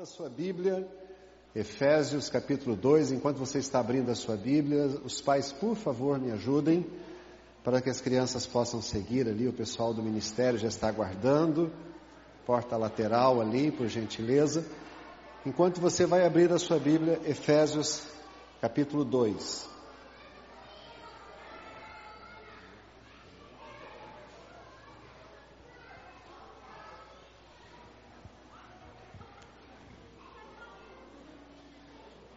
Abra sua Bíblia, Efésios capítulo 2. Enquanto você está abrindo a sua Bíblia, os pais, por favor, me ajudem para que as crianças possam seguir ali. O pessoal do ministério já está aguardando. Porta lateral ali, por gentileza. Enquanto você vai abrir a sua Bíblia, Efésios capítulo 2.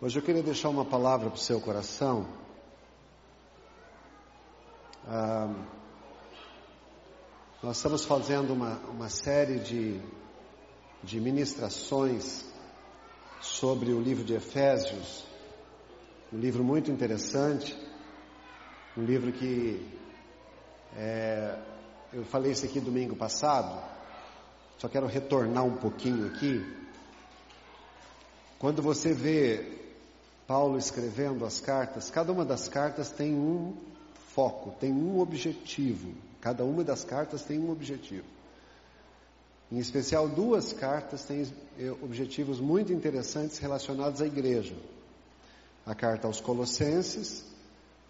Hoje eu queria deixar uma palavra para o seu coração. Ah, nós estamos fazendo uma, uma série de, de ministrações sobre o livro de Efésios, um livro muito interessante, um livro que é, eu falei isso aqui domingo passado, só quero retornar um pouquinho aqui. Quando você vê Paulo escrevendo as cartas, cada uma das cartas tem um foco, tem um objetivo. Cada uma das cartas tem um objetivo. Em especial, duas cartas têm eh, objetivos muito interessantes relacionados à igreja. A carta aos Colossenses,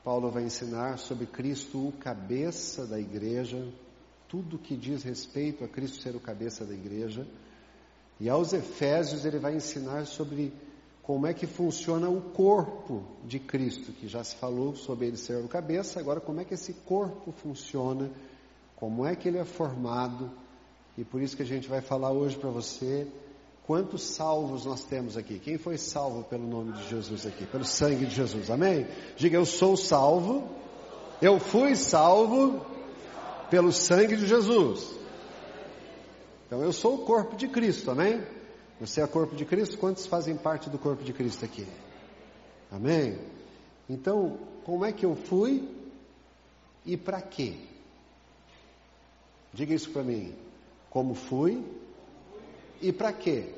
Paulo vai ensinar sobre Cristo, o cabeça da igreja, tudo que diz respeito a Cristo ser o cabeça da igreja. E aos Efésios, ele vai ensinar sobre como é que funciona o corpo de Cristo, que já se falou sobre ele ser o cabeça, agora como é que esse corpo funciona, como é que ele é formado, e por isso que a gente vai falar hoje para você quantos salvos nós temos aqui. Quem foi salvo pelo nome de Jesus aqui, pelo sangue de Jesus, amém? Diga, eu sou salvo, eu fui salvo pelo sangue de Jesus. Então eu sou o corpo de Cristo, amém? Você é corpo de Cristo? Quantos fazem parte do corpo de Cristo aqui? Amém? Então, como é que eu fui e para quê? Diga isso para mim. Como fui e para quê?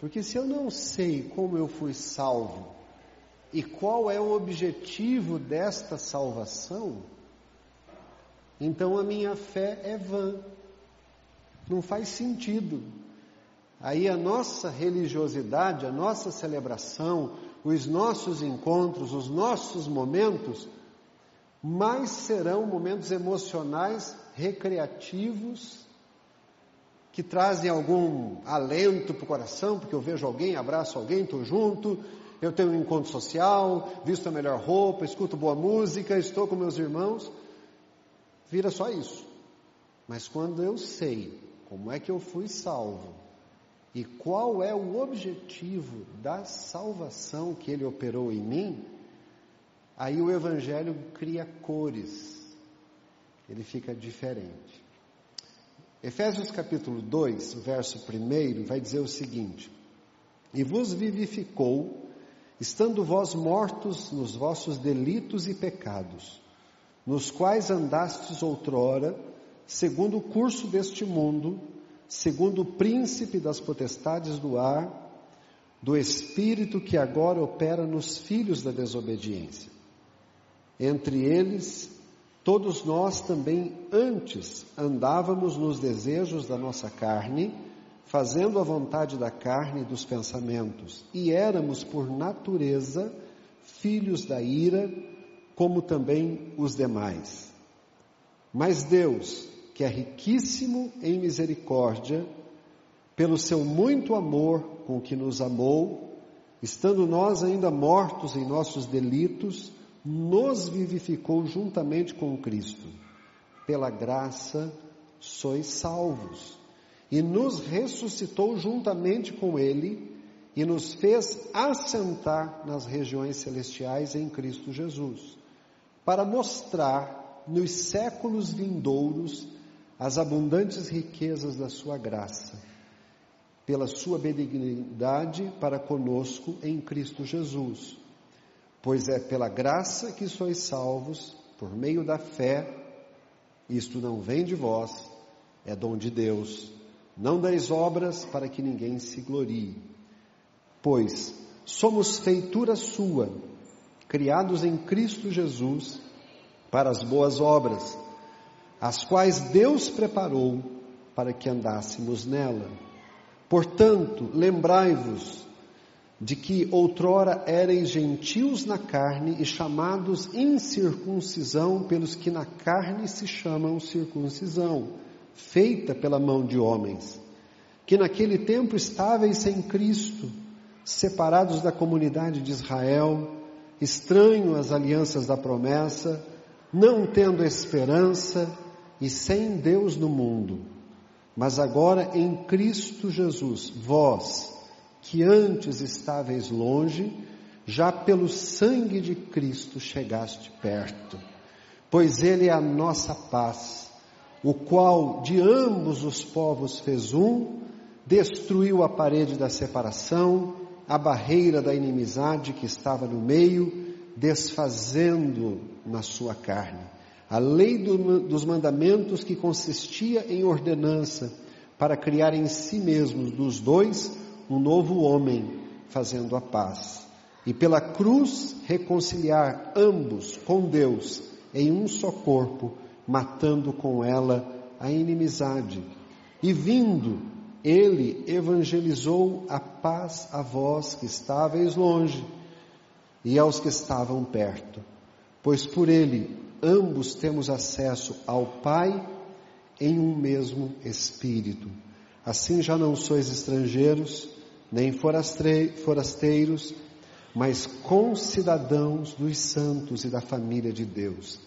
Porque se eu não sei como eu fui salvo e qual é o objetivo desta salvação, então a minha fé é vã. Não faz sentido aí a nossa religiosidade, a nossa celebração, os nossos encontros, os nossos momentos, mais serão momentos emocionais, recreativos, que trazem algum alento para o coração, porque eu vejo alguém, abraço alguém, estou junto, eu tenho um encontro social, visto a melhor roupa, escuto boa música, estou com meus irmãos. Vira só isso. Mas quando eu sei como é que eu fui salvo, e qual é o objetivo da salvação que ele operou em mim, aí o Evangelho cria cores, ele fica diferente. Efésios capítulo 2, verso 1, vai dizer o seguinte: E vos vivificou, estando vós mortos nos vossos delitos e pecados, nos quais andastes outrora, segundo o curso deste mundo, segundo o príncipe das potestades do ar, do espírito que agora opera nos filhos da desobediência. Entre eles, todos nós também antes andávamos nos desejos da nossa carne, fazendo a vontade da carne e dos pensamentos, e éramos por natureza filhos da ira, como também os demais. Mas Deus, que é riquíssimo em misericórdia, pelo seu muito amor com que nos amou, estando nós ainda mortos em nossos delitos, nos vivificou juntamente com Cristo. Pela graça sois salvos. E nos ressuscitou juntamente com Ele e nos fez assentar nas regiões celestiais em Cristo Jesus, para mostrar nos séculos vindouros as abundantes riquezas da sua graça, pela sua benignidade para conosco em Cristo Jesus. Pois é pela graça que sois salvos, por meio da fé, isto não vem de vós, é dom de Deus. Não dais obras para que ninguém se glorie. Pois somos feitura sua, criados em Cristo Jesus, para as boas obras, as quais Deus preparou para que andássemos nela. Portanto, lembrai-vos de que outrora ereis gentios na carne e chamados incircuncisão pelos que na carne se chamam circuncisão, feita pela mão de homens, que naquele tempo estáveis sem Cristo, separados da comunidade de Israel, estranho às alianças da promessa, não tendo esperança e sem Deus no mundo. Mas agora em Cristo Jesus, vós, que antes estáveis longe, já pelo sangue de Cristo chegaste perto, pois Ele é a nossa paz, o qual de ambos os povos fez um, destruiu a parede da separação, a barreira da inimizade que estava no meio, desfazendo na sua carne. A lei do, dos mandamentos que consistia em ordenança para criar em si mesmos dos dois um novo homem, fazendo a paz. E pela cruz reconciliar ambos com Deus em um só corpo, matando com ela a inimizade. E vindo, ele evangelizou a paz a vós que estáveis longe e aos que estavam perto, pois por ele ambos temos acesso ao Pai em um mesmo Espírito. Assim já não sois estrangeiros, nem forasteiros, mas concidadãos dos santos e da família de Deus,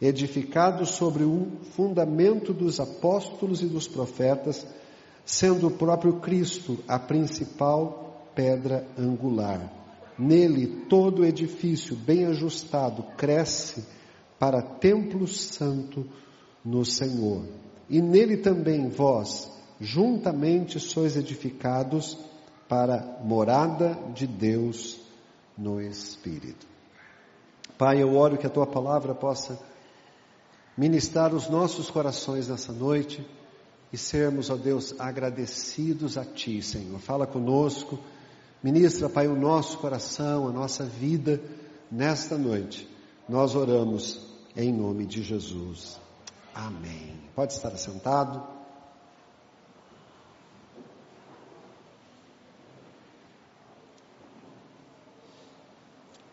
edificados sobre o fundamento dos apóstolos e dos profetas, sendo o próprio Cristo a principal pedra angular. Nele todo edifício bem ajustado cresce para templo santo no Senhor. E nele também vós, juntamente sois edificados para morada de Deus no Espírito. Pai, eu oro que a tua palavra possa ministrar os nossos corações nessa noite e sermos, ó Deus, agradecidos a Ti, Senhor. Fala conosco, ministra, Pai, o nosso coração, a nossa vida nesta noite. Nós oramos em nome de Jesus. Amém. Pode estar sentado.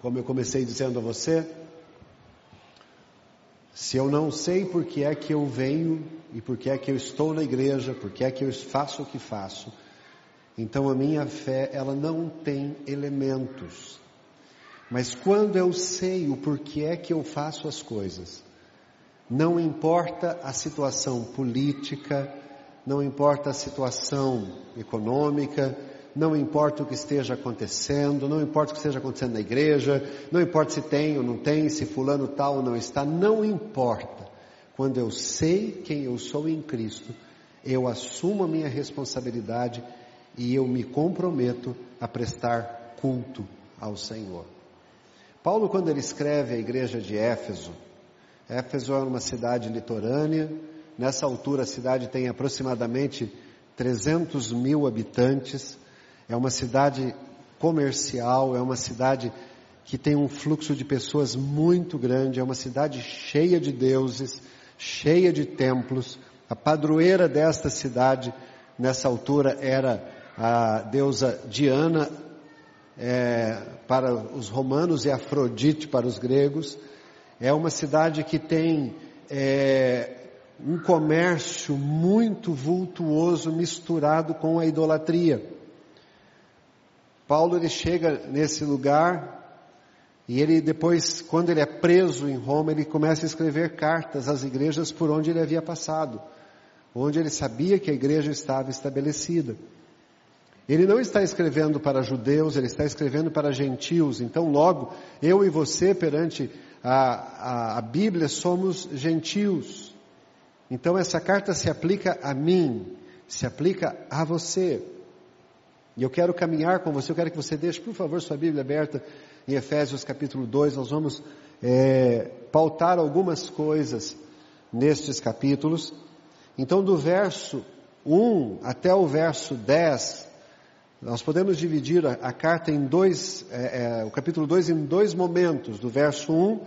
Como eu comecei dizendo a você, se eu não sei por que é que eu venho e por que é que eu estou na igreja, por que é que eu faço o que faço, então a minha fé ela não tem elementos. Mas quando eu sei o porquê é que eu faço as coisas, não importa a situação política, não importa a situação econômica, não importa o que esteja acontecendo, não importa o que esteja acontecendo na igreja, não importa se tem ou não tem, se fulano tal ou não está, não importa. Quando eu sei quem eu sou em Cristo, eu assumo a minha responsabilidade e eu me comprometo a prestar culto ao Senhor. Paulo, quando ele escreve a igreja de Éfeso, Éfeso é uma cidade litorânea, nessa altura a cidade tem aproximadamente 300 mil habitantes, é uma cidade comercial, é uma cidade que tem um fluxo de pessoas muito grande, é uma cidade cheia de deuses, cheia de templos. A padroeira desta cidade, nessa altura, era a deusa Diana é, para os romanos e Afrodite para os gregos. É uma cidade que tem é, um comércio muito vultuoso misturado com a idolatria. Paulo ele chega nesse lugar e ele depois, quando ele é preso em Roma, ele começa a escrever cartas às igrejas por onde ele havia passado, onde ele sabia que a igreja estava estabelecida. Ele não está escrevendo para judeus, ele está escrevendo para gentios. Então, logo, eu e você, perante a, a, a Bíblia, somos gentios. Então, essa carta se aplica a mim, se aplica a você. E eu quero caminhar com você, eu quero que você deixe, por favor, sua Bíblia aberta em Efésios capítulo 2. Nós vamos é, pautar algumas coisas nestes capítulos. Então, do verso 1 até o verso 10, nós podemos dividir a, a carta em dois, é, é, o capítulo 2 em dois momentos, do verso 1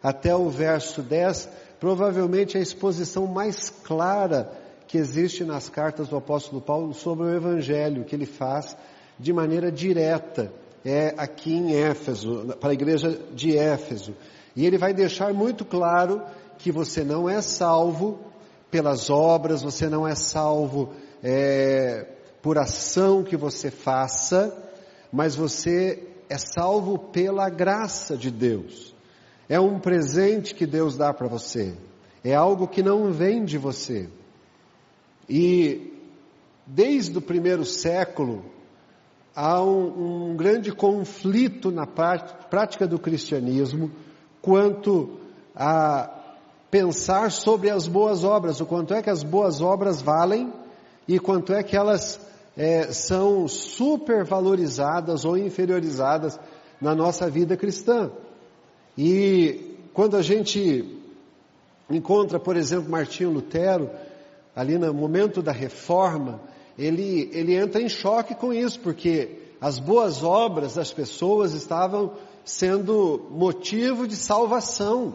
até o verso 10, provavelmente a exposição mais clara que existe nas cartas do apóstolo Paulo sobre o evangelho que ele faz de maneira direta, é aqui em Éfeso, para a igreja de Éfeso. E ele vai deixar muito claro que você não é salvo pelas obras, você não é salvo é, por ação que você faça, mas você é salvo pela graça de Deus. É um presente que Deus dá para você. É algo que não vem de você. E desde o primeiro século há um, um grande conflito na prática do cristianismo quanto a pensar sobre as boas obras, o quanto é que as boas obras valem e quanto é que elas é, são supervalorizadas ou inferiorizadas na nossa vida cristã. E quando a gente encontra, por exemplo, Martinho Lutero, ali no momento da reforma, ele, ele entra em choque com isso, porque as boas obras das pessoas estavam sendo motivo de salvação.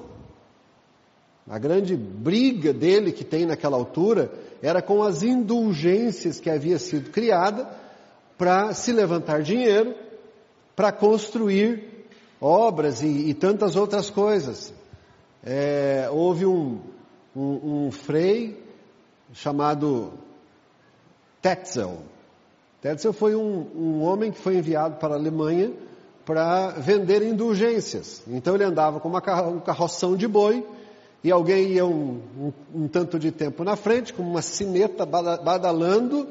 A grande briga dele que tem naquela altura era com as indulgências que havia sido criada para se levantar dinheiro, para construir obras e, e, tantas outras coisas. É, houve um, um, um, frei chamado Tetzel. Tetzel foi um, um homem que foi enviado para a Alemanha para vender indulgências. Então ele andava com uma um carroção de boi e alguém ia um, um, um, tanto de tempo na frente, com uma sineta badalando,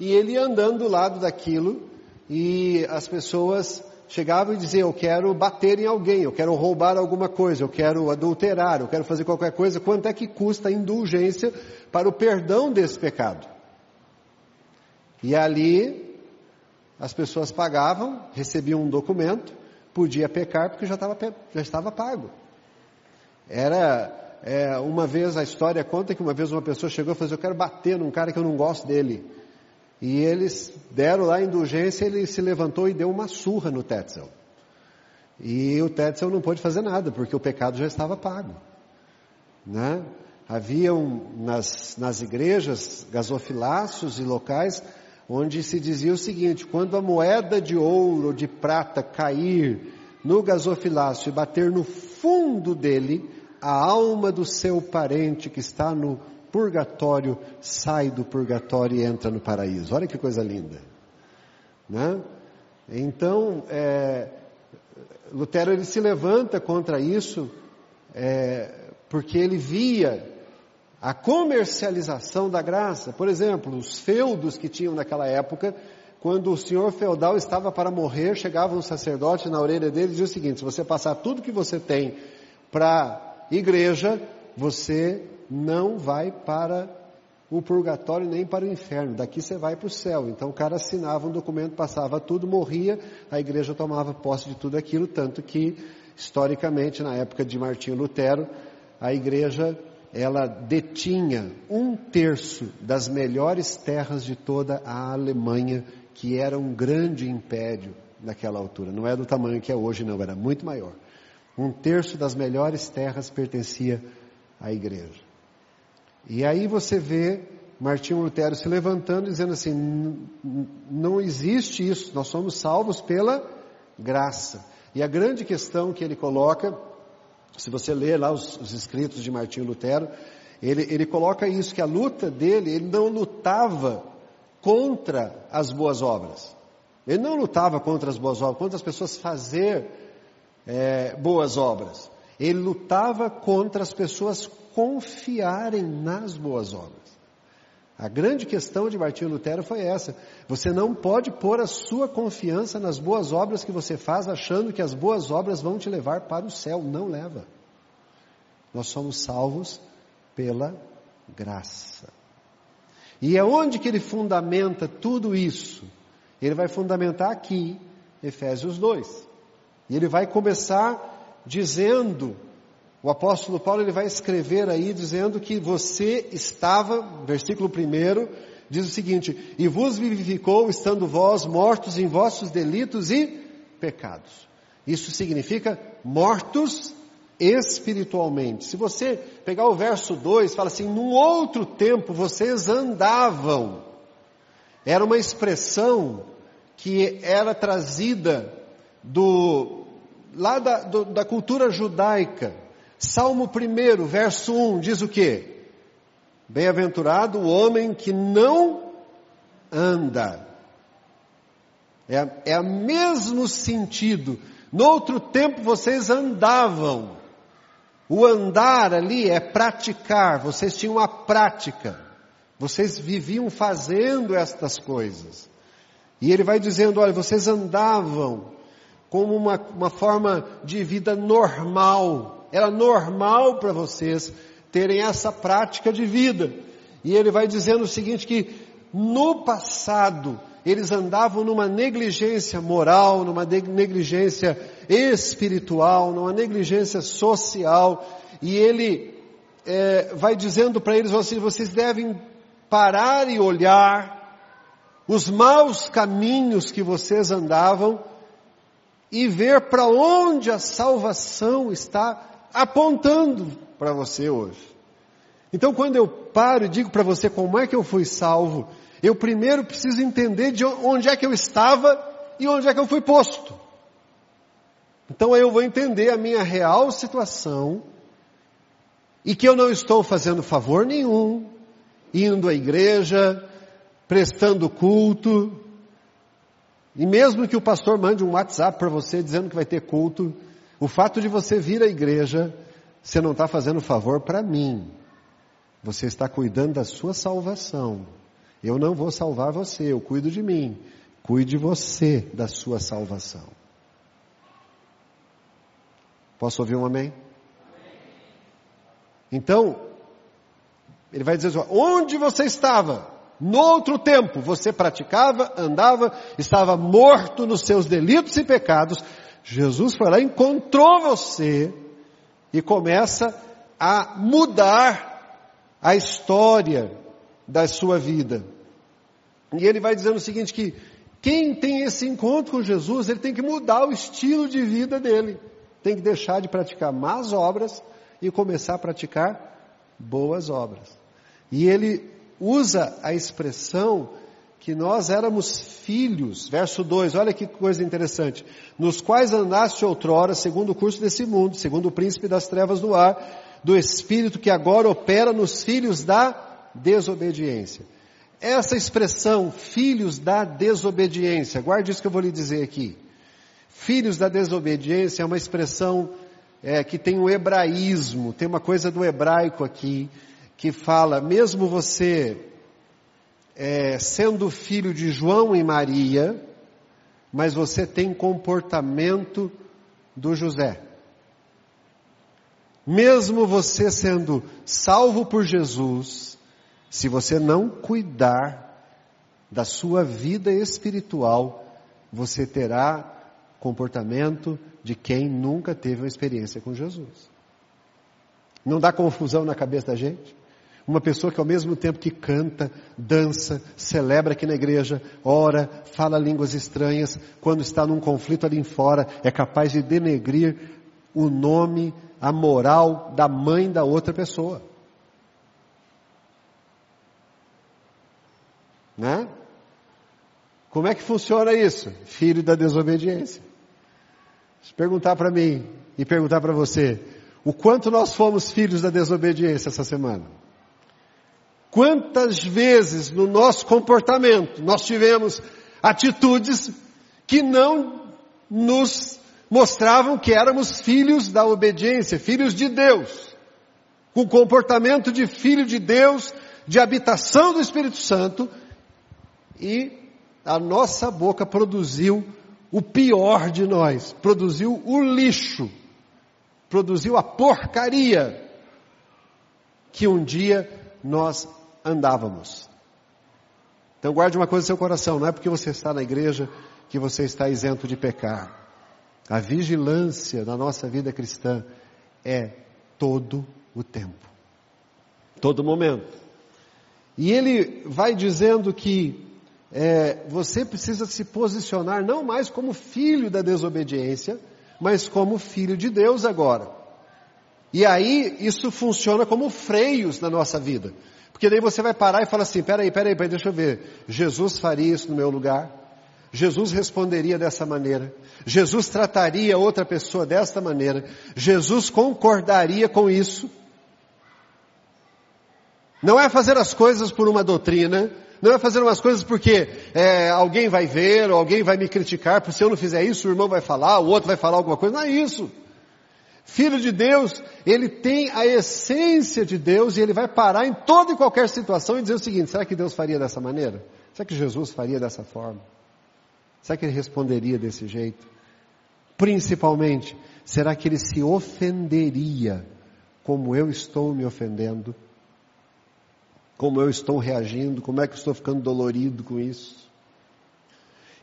e ele andando do lado daquilo, e as pessoas chegavam e diziam, eu quero bater em alguém, eu quero roubar alguma coisa, eu quero adulterar, eu quero fazer qualquer coisa, quanto é que custa a indulgência para o perdão desse pecado? E ali, as pessoas pagavam, recebiam um documento, podia pecar porque já já estava pago. Era, é, uma vez, a história conta que uma vez uma pessoa chegou e falou assim, eu quero bater num cara que eu não gosto dele. E eles deram lá a indulgência, ele se levantou e deu uma surra no Tetzel. E o Tetzel não pôde fazer nada, porque o pecado já estava pago. Né? Haviam nas, nas igrejas gasofilaços e locais onde se dizia o seguinte: quando a moeda de ouro ou de prata cair no gasofilácio e bater no fundo dele, a alma do seu parente que está no purgatório sai do purgatório e entra no paraíso. Olha que coisa linda. Né? Então, é, Lutero ele se levanta contra isso, é, porque ele via a comercialização da graça. Por exemplo, os feudos que tinham naquela época, quando o senhor feudal estava para morrer, chegava um sacerdote na orelha dele e dizia o seguinte: se você passar tudo que você tem para igreja, você não vai para o purgatório nem para o inferno, daqui você vai para o céu. Então o cara assinava um documento, passava tudo, morria, a igreja tomava posse de tudo aquilo, tanto que, historicamente, na época de Martinho Lutero, a igreja ela detinha um terço das melhores terras de toda a Alemanha, que era um grande império naquela altura. Não é do tamanho que é hoje, não, era muito maior. Um terço das melhores terras pertencia à igreja. E aí você vê Martinho Lutero se levantando dizendo assim: não existe isso, nós somos salvos pela graça. E a grande questão que ele coloca, se você ler lá os, os escritos de Martinho Lutero, ele, ele coloca isso, que a luta dele, ele não lutava contra as boas obras. Ele não lutava contra as boas obras, contra as pessoas fazer é, boas obras. Ele lutava contra as pessoas confiarem nas boas obras. A grande questão de Martinho Lutero foi essa. Você não pode pôr a sua confiança nas boas obras que você faz, achando que as boas obras vão te levar para o céu. Não leva. Nós somos salvos pela graça. E é onde que ele fundamenta tudo isso? Ele vai fundamentar aqui, Efésios 2. E ele vai começar dizendo, o apóstolo Paulo ele vai escrever aí dizendo que você estava, versículo 1, diz o seguinte: E vos vivificou, estando vós mortos em vossos delitos e pecados. Isso significa mortos espiritualmente. Se você pegar o verso 2, fala assim: num outro tempo vocês andavam. Era uma expressão que era trazida do, lá da, do, da cultura judaica. Salmo 1, verso 1, diz o que? Bem-aventurado o homem que não anda. É, é o mesmo sentido. No outro tempo vocês andavam. O andar ali é praticar, vocês tinham a prática, vocês viviam fazendo estas coisas. E ele vai dizendo: olha, vocês andavam como uma, uma forma de vida normal, era normal para vocês terem essa prática de vida. E ele vai dizendo o seguinte: que no passado eles andavam numa negligência moral, numa negligência espiritual, numa negligência social, e ele é, vai dizendo para eles assim: vocês devem parar e olhar os maus caminhos que vocês andavam e ver para onde a salvação está apontando para você hoje. Então, quando eu paro e digo para você como é que eu fui salvo, eu primeiro preciso entender de onde é que eu estava e onde é que eu fui posto. Então aí eu vou entender a minha real situação e que eu não estou fazendo favor nenhum, indo à igreja, prestando culto, e mesmo que o pastor mande um WhatsApp para você dizendo que vai ter culto, o fato de você vir à igreja, você não está fazendo favor para mim. Você está cuidando da sua salvação. Eu não vou salvar você, eu cuido de mim. Cuide você da sua salvação. Posso ouvir um amém? Então, ele vai dizer assim, onde você estava? No outro tempo, você praticava, andava, estava morto nos seus delitos e pecados. Jesus foi lá, encontrou você e começa a mudar a história da sua vida. E ele vai dizendo o seguinte, que quem tem esse encontro com Jesus, ele tem que mudar o estilo de vida dele. Tem que deixar de praticar más obras e começar a praticar boas obras. E ele usa a expressão que nós éramos filhos, verso 2, olha que coisa interessante, nos quais andaste outrora, segundo o curso desse mundo, segundo o príncipe das trevas do ar, do espírito que agora opera nos filhos da desobediência. Essa expressão, filhos da desobediência, guarde isso que eu vou lhe dizer aqui. Filhos da desobediência é uma expressão é, que tem o um hebraísmo, tem uma coisa do hebraico aqui, que fala, mesmo você é, sendo filho de João e Maria, mas você tem comportamento do José. Mesmo você sendo salvo por Jesus, se você não cuidar da sua vida espiritual, você terá comportamento de quem nunca teve uma experiência com Jesus. Não dá confusão na cabeça da gente? Uma pessoa que ao mesmo tempo que canta, dança, celebra aqui na igreja, ora, fala línguas estranhas, quando está num conflito ali fora, é capaz de denegrir o nome, a moral da mãe da outra pessoa. Né? Como é que funciona isso? Filho da desobediência. Se perguntar para mim e perguntar para você, o quanto nós fomos filhos da desobediência essa semana? Quantas vezes no nosso comportamento nós tivemos atitudes que não nos mostravam que éramos filhos da obediência, filhos de Deus, com comportamento de filho de Deus, de habitação do Espírito Santo, e a nossa boca produziu o pior de nós, produziu o lixo, produziu a porcaria que um dia nós andávamos. Então guarde uma coisa no seu coração, não é porque você está na igreja que você está isento de pecar. A vigilância na nossa vida cristã é todo o tempo, todo momento. E ele vai dizendo que é, você precisa se posicionar não mais como filho da desobediência, mas como filho de Deus agora. E aí isso funciona como freios na nossa vida. Porque daí você vai parar e fala assim, peraí, peraí, peraí, deixa eu ver. Jesus faria isso no meu lugar? Jesus responderia dessa maneira. Jesus trataria outra pessoa desta maneira. Jesus concordaria com isso. Não é fazer as coisas por uma doutrina, não é fazer umas coisas porque é, alguém vai ver, ou alguém vai me criticar, porque se eu não fizer isso, o irmão vai falar, o outro vai falar alguma coisa. Não é isso. Filho de Deus, ele tem a essência de Deus e ele vai parar em toda e qualquer situação e dizer o seguinte: será que Deus faria dessa maneira? Será que Jesus faria dessa forma? Será que ele responderia desse jeito? Principalmente, será que ele se ofenderia como eu estou me ofendendo? Como eu estou reagindo? Como é que eu estou ficando dolorido com isso?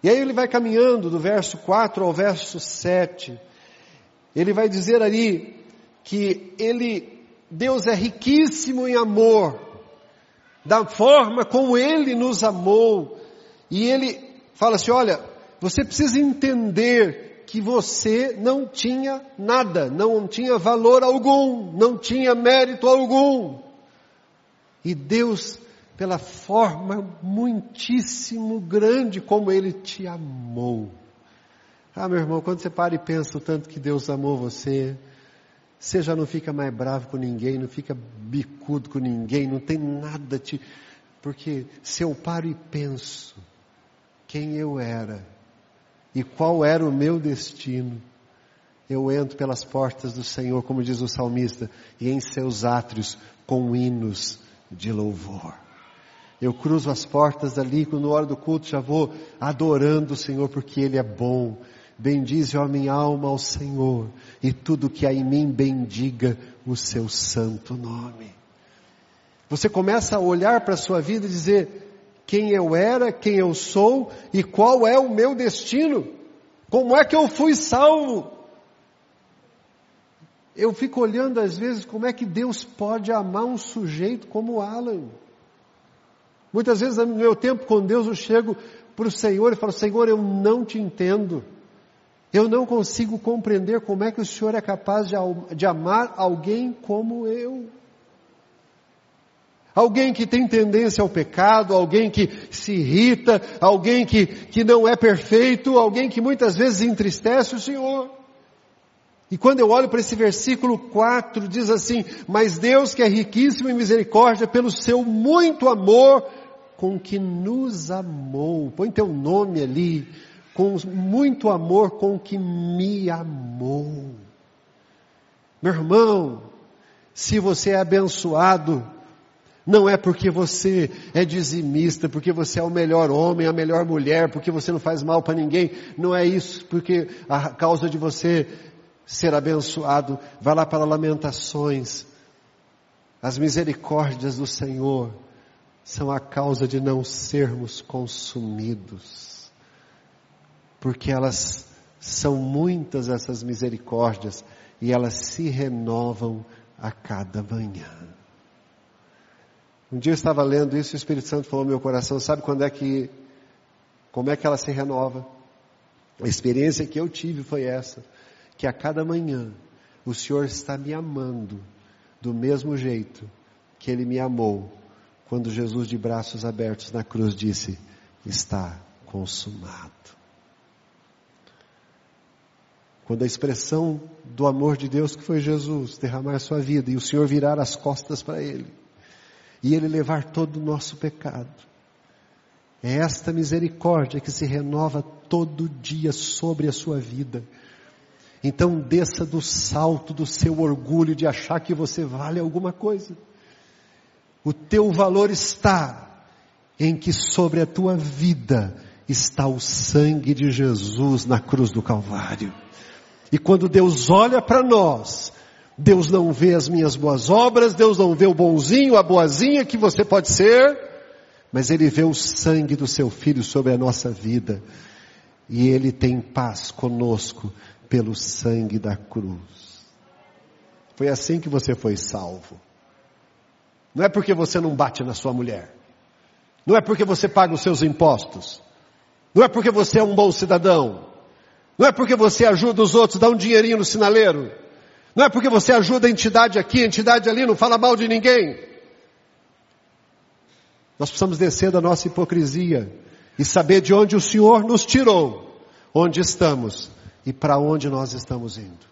E aí ele vai caminhando do verso 4 ao verso 7 ele vai dizer ali que ele, Deus é riquíssimo em amor, da forma como ele nos amou. E ele fala assim: olha, você precisa entender que você não tinha nada, não tinha valor algum, não tinha mérito algum. E Deus, pela forma muitíssimo grande como Ele te amou, ah, meu irmão, quando você para e pensa o tanto que Deus amou você, você já não fica mais bravo com ninguém, não fica bicudo com ninguém, não tem nada te. Porque se eu paro e penso quem eu era e qual era o meu destino, eu entro pelas portas do Senhor, como diz o salmista, e em seus átrios com hinos de louvor. Eu cruzo as portas dali, quando hora do culto já vou adorando o Senhor porque Ele é bom, Bendize, ó minha alma, ao Senhor, e tudo que há em mim bendiga o seu santo nome. Você começa a olhar para a sua vida e dizer quem eu era, quem eu sou e qual é o meu destino. Como é que eu fui salvo? Eu fico olhando às vezes como é que Deus pode amar um sujeito como Alan. Muitas vezes no meu tempo com Deus eu chego para o Senhor e falo, Senhor, eu não te entendo. Eu não consigo compreender como é que o Senhor é capaz de, de amar alguém como eu. Alguém que tem tendência ao pecado, alguém que se irrita, alguém que, que não é perfeito, alguém que muitas vezes entristece o Senhor. E quando eu olho para esse versículo 4, diz assim: Mas Deus que é riquíssimo em misericórdia, pelo seu muito amor com que nos amou. Põe teu nome ali com muito amor com que me amou. Meu irmão, se você é abençoado, não é porque você é dizimista, porque você é o melhor homem, a melhor mulher, porque você não faz mal para ninguém. Não é isso, porque a causa de você ser abençoado, vai lá para Lamentações. As misericórdias do Senhor são a causa de não sermos consumidos porque elas são muitas essas misericórdias e elas se renovam a cada manhã. Um dia eu estava lendo isso e o Espírito Santo falou no meu coração, sabe quando é que, como é que ela se renova? A experiência que eu tive foi essa, que a cada manhã o Senhor está me amando do mesmo jeito que Ele me amou quando Jesus de braços abertos na cruz disse, está consumado. Quando a expressão do amor de Deus que foi Jesus derramar sua vida e o Senhor virar as costas para Ele e Ele levar todo o nosso pecado. É esta misericórdia que se renova todo dia sobre a sua vida. Então desça do salto do seu orgulho de achar que você vale alguma coisa. O teu valor está em que sobre a tua vida está o sangue de Jesus na cruz do Calvário. E quando Deus olha para nós, Deus não vê as minhas boas obras, Deus não vê o bonzinho, a boazinha que você pode ser, mas Ele vê o sangue do seu filho sobre a nossa vida. E Ele tem paz conosco pelo sangue da cruz. Foi assim que você foi salvo. Não é porque você não bate na sua mulher. Não é porque você paga os seus impostos. Não é porque você é um bom cidadão. Não é porque você ajuda os outros, dá um dinheirinho no sinaleiro. Não é porque você ajuda a entidade aqui, a entidade ali, não fala mal de ninguém. Nós precisamos descer da nossa hipocrisia e saber de onde o Senhor nos tirou, onde estamos e para onde nós estamos indo.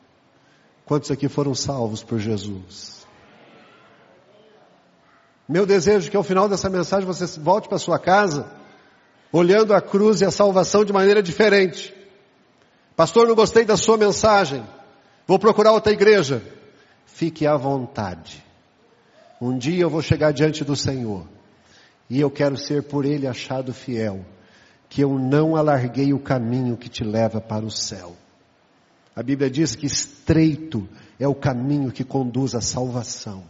Quantos aqui foram salvos por Jesus? Meu desejo é que ao final dessa mensagem você volte para sua casa, olhando a cruz e a salvação de maneira diferente. Pastor, não gostei da sua mensagem. Vou procurar outra igreja. Fique à vontade. Um dia eu vou chegar diante do Senhor. E eu quero ser por Ele achado fiel. Que eu não alarguei o caminho que te leva para o céu. A Bíblia diz que estreito é o caminho que conduz à salvação.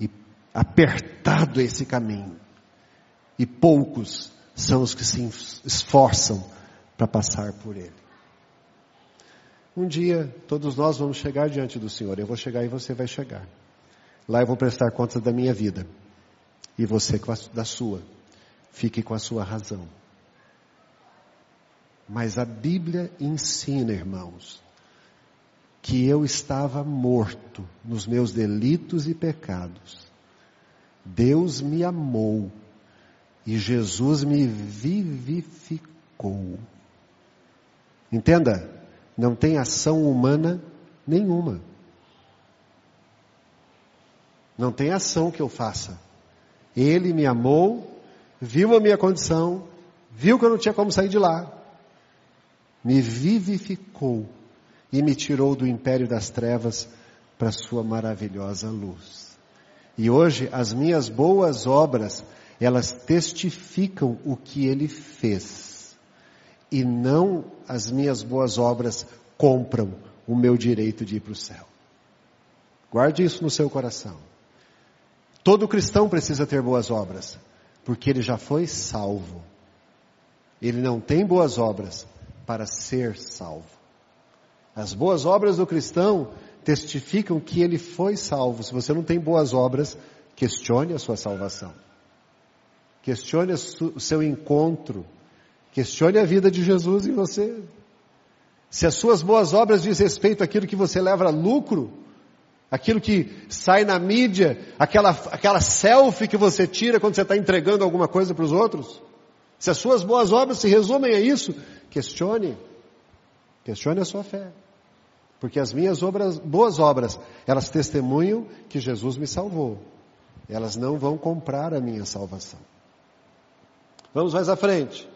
E apertado é esse caminho. E poucos são os que se esforçam para passar por ele. Um dia, todos nós vamos chegar diante do Senhor. Eu vou chegar e você vai chegar. Lá eu vou prestar contas da minha vida. E você da sua. Fique com a sua razão. Mas a Bíblia ensina, irmãos, que eu estava morto nos meus delitos e pecados. Deus me amou e Jesus me vivificou. Entenda? Não tem ação humana nenhuma. Não tem ação que eu faça. Ele me amou, viu a minha condição, viu que eu não tinha como sair de lá, me vivificou e me tirou do império das trevas para sua maravilhosa luz. E hoje as minhas boas obras, elas testificam o que ele fez e não as minhas boas obras compram o meu direito de ir para o céu. Guarde isso no seu coração. Todo cristão precisa ter boas obras, porque ele já foi salvo. Ele não tem boas obras para ser salvo. As boas obras do cristão testificam que ele foi salvo. Se você não tem boas obras, questione a sua salvação. Questione o seu encontro Questione a vida de Jesus em você. Se as suas boas obras diz respeito àquilo que você leva a lucro, aquilo que sai na mídia, aquela, aquela selfie que você tira quando você está entregando alguma coisa para os outros, se as suas boas obras se resumem a isso, questione. Questione a sua fé. Porque as minhas obras, boas obras, elas testemunham que Jesus me salvou. Elas não vão comprar a minha salvação. Vamos mais à frente.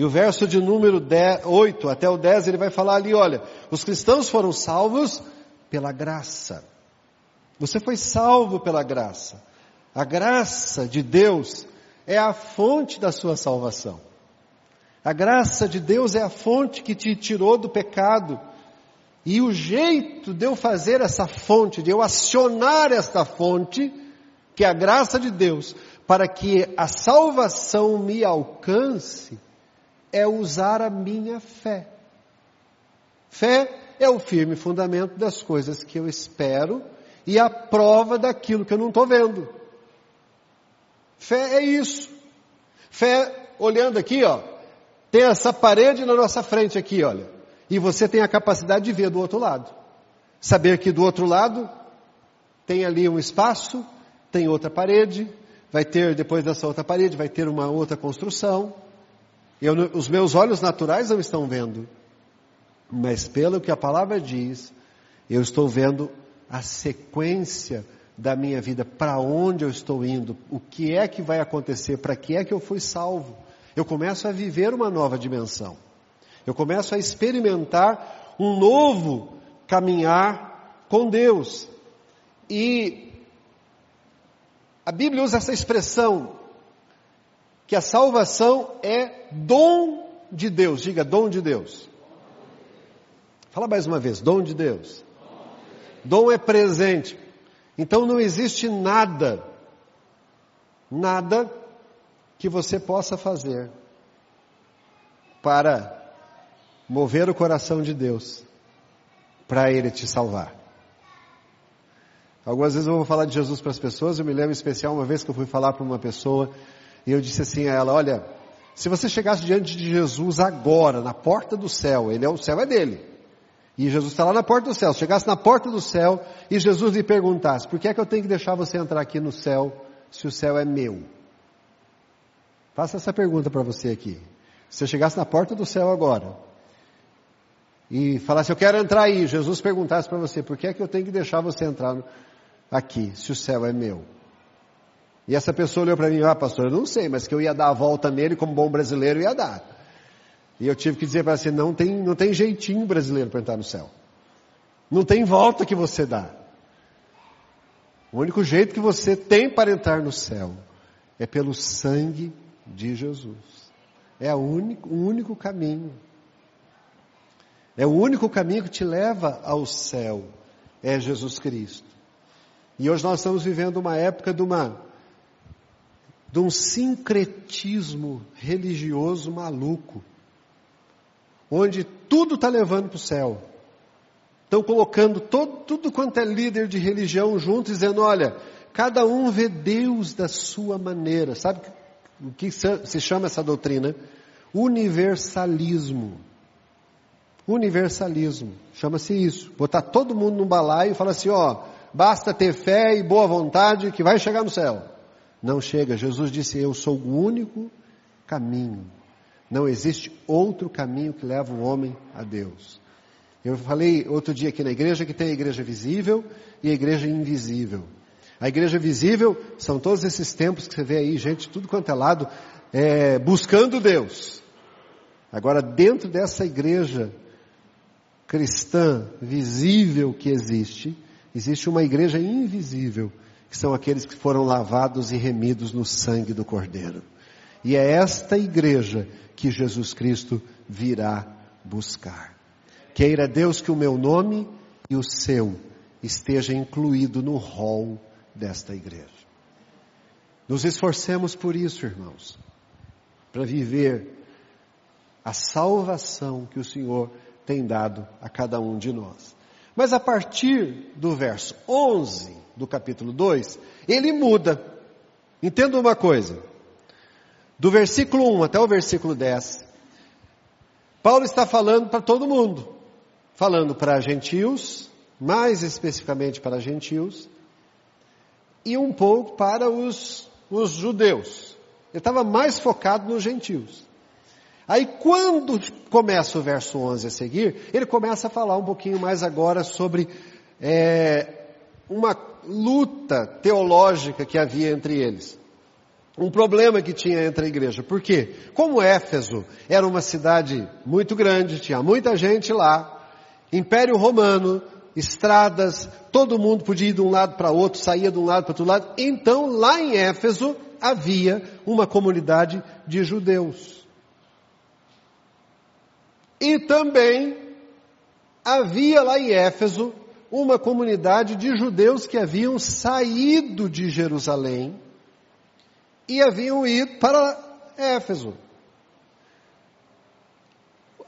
E o verso de número 10, 8 até o 10, ele vai falar ali, olha, os cristãos foram salvos pela graça. Você foi salvo pela graça. A graça de Deus é a fonte da sua salvação. A graça de Deus é a fonte que te tirou do pecado. E o jeito de eu fazer essa fonte, de eu acionar esta fonte, que é a graça de Deus, para que a salvação me alcance, é usar a minha fé. Fé é o firme fundamento das coisas que eu espero e a prova daquilo que eu não estou vendo. Fé é isso. Fé, olhando aqui, ó, tem essa parede na nossa frente aqui, olha. E você tem a capacidade de ver do outro lado. Saber que do outro lado tem ali um espaço, tem outra parede, vai ter depois dessa outra parede, vai ter uma outra construção. Eu, os meus olhos naturais não estão vendo, mas pelo que a palavra diz, eu estou vendo a sequência da minha vida, para onde eu estou indo, o que é que vai acontecer, para que é que eu fui salvo. Eu começo a viver uma nova dimensão. Eu começo a experimentar um novo caminhar com Deus. E a Bíblia usa essa expressão, que a salvação é dom de Deus. Diga, dom de Deus. Fala mais uma vez, dom de Deus. Dom é presente. Então não existe nada, nada que você possa fazer para mover o coração de Deus para Ele te salvar. Algumas vezes eu vou falar de Jesus para as pessoas, eu me lembro em especial uma vez que eu fui falar para uma pessoa e eu disse assim a ela: Olha, se você chegasse diante de Jesus agora, na porta do céu, ele é o céu é dele. E Jesus está lá na porta do céu. Chegasse na porta do céu e Jesus lhe perguntasse: por que é que eu tenho que deixar você entrar aqui no céu se o céu é meu? Faça essa pergunta para você aqui. Se você chegasse na porta do céu agora e falasse: eu quero entrar aí, Jesus perguntasse para você: por que é que eu tenho que deixar você entrar aqui se o céu é meu? E essa pessoa olhou para mim: ah, pastor, eu não sei, mas que eu ia dar a volta nele como bom brasileiro ia dar. E eu tive que dizer para você, não tem, não tem jeitinho brasileiro para entrar no céu. Não tem volta que você dá. O único jeito que você tem para entrar no céu é pelo sangue de Jesus. É o único, o único caminho. É o único caminho que te leva ao céu. É Jesus Cristo. E hoje nós estamos vivendo uma época de uma de um sincretismo religioso maluco onde tudo está levando para o céu. Estão colocando todo, tudo quanto é líder de religião junto, dizendo: olha, cada um vê Deus da sua maneira. Sabe o que se chama essa doutrina? Universalismo. Universalismo. Chama-se isso. Botar todo mundo num balaio e falar assim: ó, basta ter fé e boa vontade que vai chegar no céu. Não chega. Jesus disse: Eu sou o único caminho. Não existe outro caminho que leva o homem a Deus. Eu falei outro dia aqui na igreja que tem a igreja visível e a igreja invisível. A igreja visível são todos esses tempos que você vê aí, gente, tudo quanto é lado, é, buscando Deus. Agora, dentro dessa igreja cristã visível que existe, existe uma igreja invisível, que são aqueles que foram lavados e remidos no sangue do Cordeiro. E é esta igreja que Jesus Cristo virá buscar. Queira Deus que o meu nome e o seu esteja incluído no rol desta igreja. Nos esforcemos por isso, irmãos, para viver a salvação que o Senhor tem dado a cada um de nós. Mas a partir do verso 11 do capítulo 2, ele muda. Entenda uma coisa. Do versículo 1 até o versículo 10, Paulo está falando para todo mundo. Falando para gentios, mais especificamente para gentios, e um pouco para os, os judeus. Ele estava mais focado nos gentios. Aí quando começa o verso 11 a seguir, ele começa a falar um pouquinho mais agora sobre é, uma luta teológica que havia entre eles um problema que tinha entre a igreja. Por quê? Como Éfeso era uma cidade muito grande, tinha muita gente lá, Império Romano, estradas, todo mundo podia ir de um lado para outro, saía de um lado para outro lado. Então, lá em Éfeso, havia uma comunidade de judeus. E também havia lá em Éfeso uma comunidade de judeus que haviam saído de Jerusalém e haviam ido para Éfeso.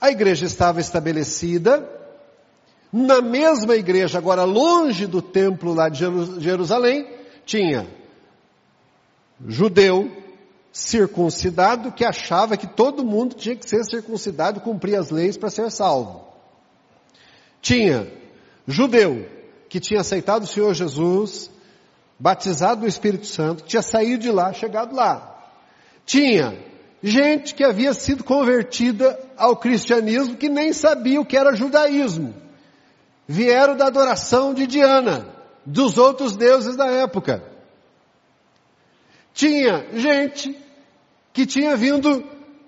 A igreja estava estabelecida, na mesma igreja, agora longe do templo lá de Jerusalém, tinha judeu circuncidado que achava que todo mundo tinha que ser circuncidado e cumprir as leis para ser salvo. Tinha judeu que tinha aceitado o Senhor Jesus, batizado no Espírito Santo, tinha saído de lá, chegado lá. Tinha gente que havia sido convertida ao cristianismo que nem sabia o que era judaísmo. Vieram da adoração de Diana, dos outros deuses da época. Tinha gente que tinha vindo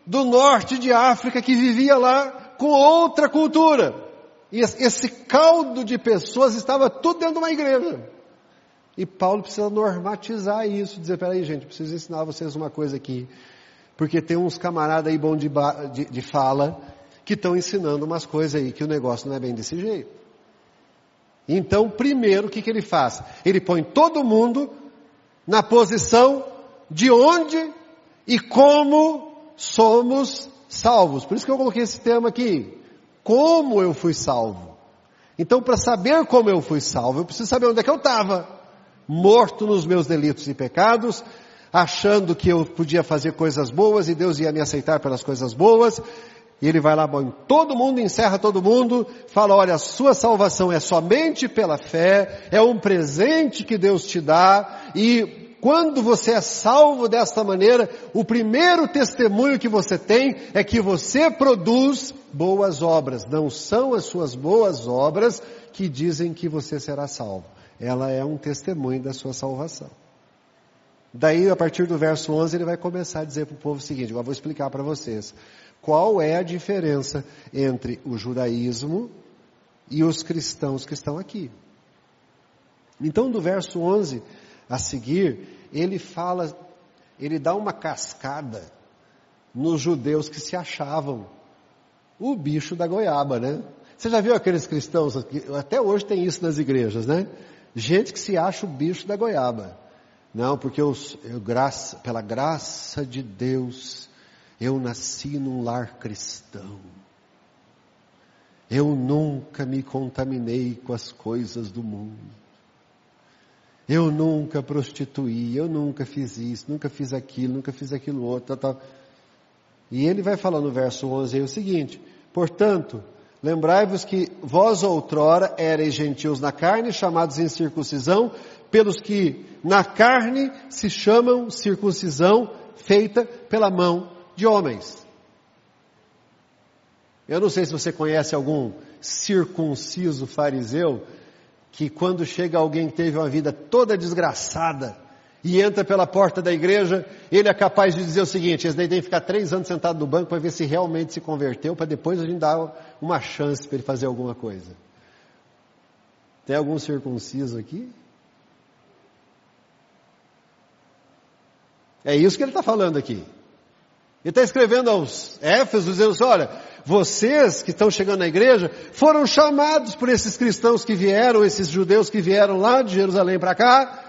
do norte de África, que vivia lá com outra cultura. E esse caldo de pessoas estava tudo dentro de uma igreja. E Paulo precisa normatizar isso, dizer, peraí gente, preciso ensinar vocês uma coisa aqui. Porque tem uns camaradas aí bom de, de, de fala que estão ensinando umas coisas aí que o negócio não é bem desse jeito. Então, primeiro, o que, que ele faz? Ele põe todo mundo na posição de onde e como somos salvos. Por isso que eu coloquei esse tema aqui. Como eu fui salvo. Então, para saber como eu fui salvo, eu preciso saber onde é que eu estava morto nos meus delitos e pecados, achando que eu podia fazer coisas boas e Deus ia me aceitar pelas coisas boas, E ele vai lá, bom, todo mundo, encerra todo mundo, fala, olha, a sua salvação é somente pela fé, é um presente que Deus te dá, e quando você é salvo desta maneira, o primeiro testemunho que você tem é que você produz boas obras. Não são as suas boas obras que dizem que você será salvo. Ela é um testemunho da sua salvação. Daí, a partir do verso 11, ele vai começar a dizer para o povo o seguinte, eu vou explicar para vocês qual é a diferença entre o judaísmo e os cristãos que estão aqui. Então, do verso 11 a seguir, ele fala, ele dá uma cascada nos judeus que se achavam o bicho da goiaba, né? Você já viu aqueles cristãos, até hoje tem isso nas igrejas, né? Gente que se acha o bicho da goiaba. Não, porque eu, eu graça, pela graça de Deus, eu nasci num lar cristão. Eu nunca me contaminei com as coisas do mundo. Eu nunca prostituí, eu nunca fiz isso, nunca fiz aquilo, nunca fiz aquilo outro. Tá, tá. E ele vai falar no verso 11 aí o seguinte: Portanto, lembrai-vos que vós outrora erais gentios na carne, chamados em circuncisão, pelos que na carne se chamam circuncisão feita pela mão de homens. Eu não sei se você conhece algum circunciso fariseu que quando chega alguém que teve uma vida toda desgraçada e entra pela porta da igreja, ele é capaz de dizer o seguinte, esse daí tem que ficar três anos sentado no banco para ver se realmente se converteu, para depois a gente dar uma chance para ele fazer alguma coisa. Tem algum circunciso aqui? É isso que ele está falando aqui. Ele está escrevendo aos Éfesos, dizendo assim, olha, vocês que estão chegando na igreja, foram chamados por esses cristãos que vieram, esses judeus que vieram lá de Jerusalém para cá,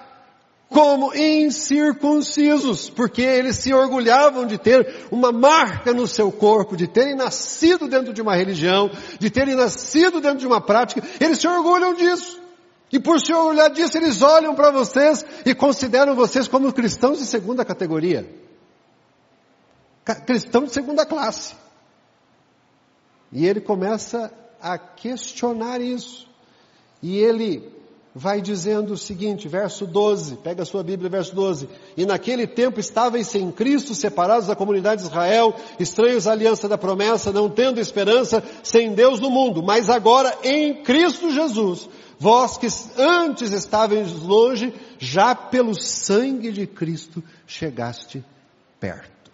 como incircuncisos, porque eles se orgulhavam de ter uma marca no seu corpo, de terem nascido dentro de uma religião, de terem nascido dentro de uma prática, eles se orgulham disso. E por se orgulhar disso, eles olham para vocês e consideram vocês como cristãos de segunda categoria cristão de segunda classe. E ele começa a questionar isso. E ele vai dizendo o seguinte, verso 12, pega a sua Bíblia, verso 12. E naquele tempo estáveis sem Cristo, separados da comunidade de Israel, estranhos à aliança da promessa, não tendo esperança, sem Deus no mundo. Mas agora em Cristo Jesus, vós que antes estáveis longe, já pelo sangue de Cristo chegaste perto.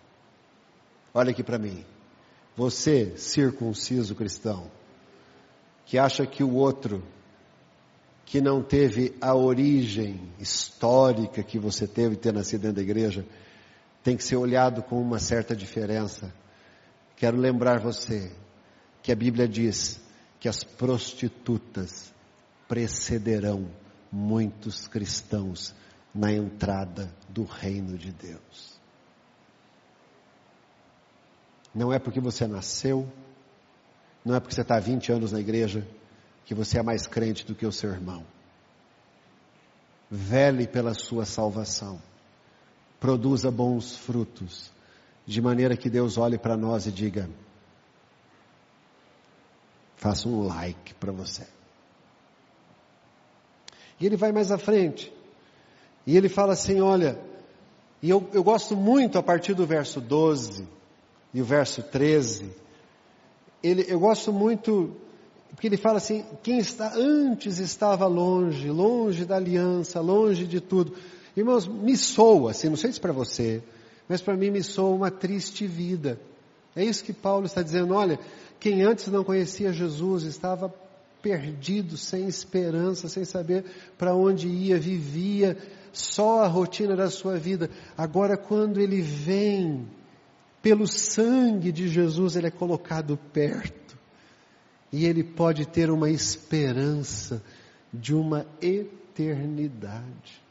Olha aqui para mim. Você, circunciso cristão, que acha que o outro, que não teve a origem histórica que você teve ter nascido dentro da igreja, tem que ser olhado com uma certa diferença. Quero lembrar você que a Bíblia diz que as prostitutas precederão muitos cristãos na entrada do reino de Deus. Não é porque você nasceu, não é porque você está há 20 anos na igreja, que você é mais crente do que o seu irmão. Vele pela sua salvação. Produza bons frutos, de maneira que Deus olhe para nós e diga: faça um like para você. E ele vai mais à frente. E ele fala assim: olha, e eu, eu gosto muito a partir do verso 12 e o verso 13, ele, eu gosto muito, porque ele fala assim, quem está antes estava longe, longe da aliança, longe de tudo. Irmãos, me soa, assim, não sei se para você, mas para mim me soa uma triste vida. É isso que Paulo está dizendo, olha, quem antes não conhecia Jesus estava perdido, sem esperança, sem saber para onde ia, vivia só a rotina da sua vida. Agora, quando ele vem, pelo sangue de Jesus, ele é colocado perto. E ele pode ter uma esperança de uma eternidade.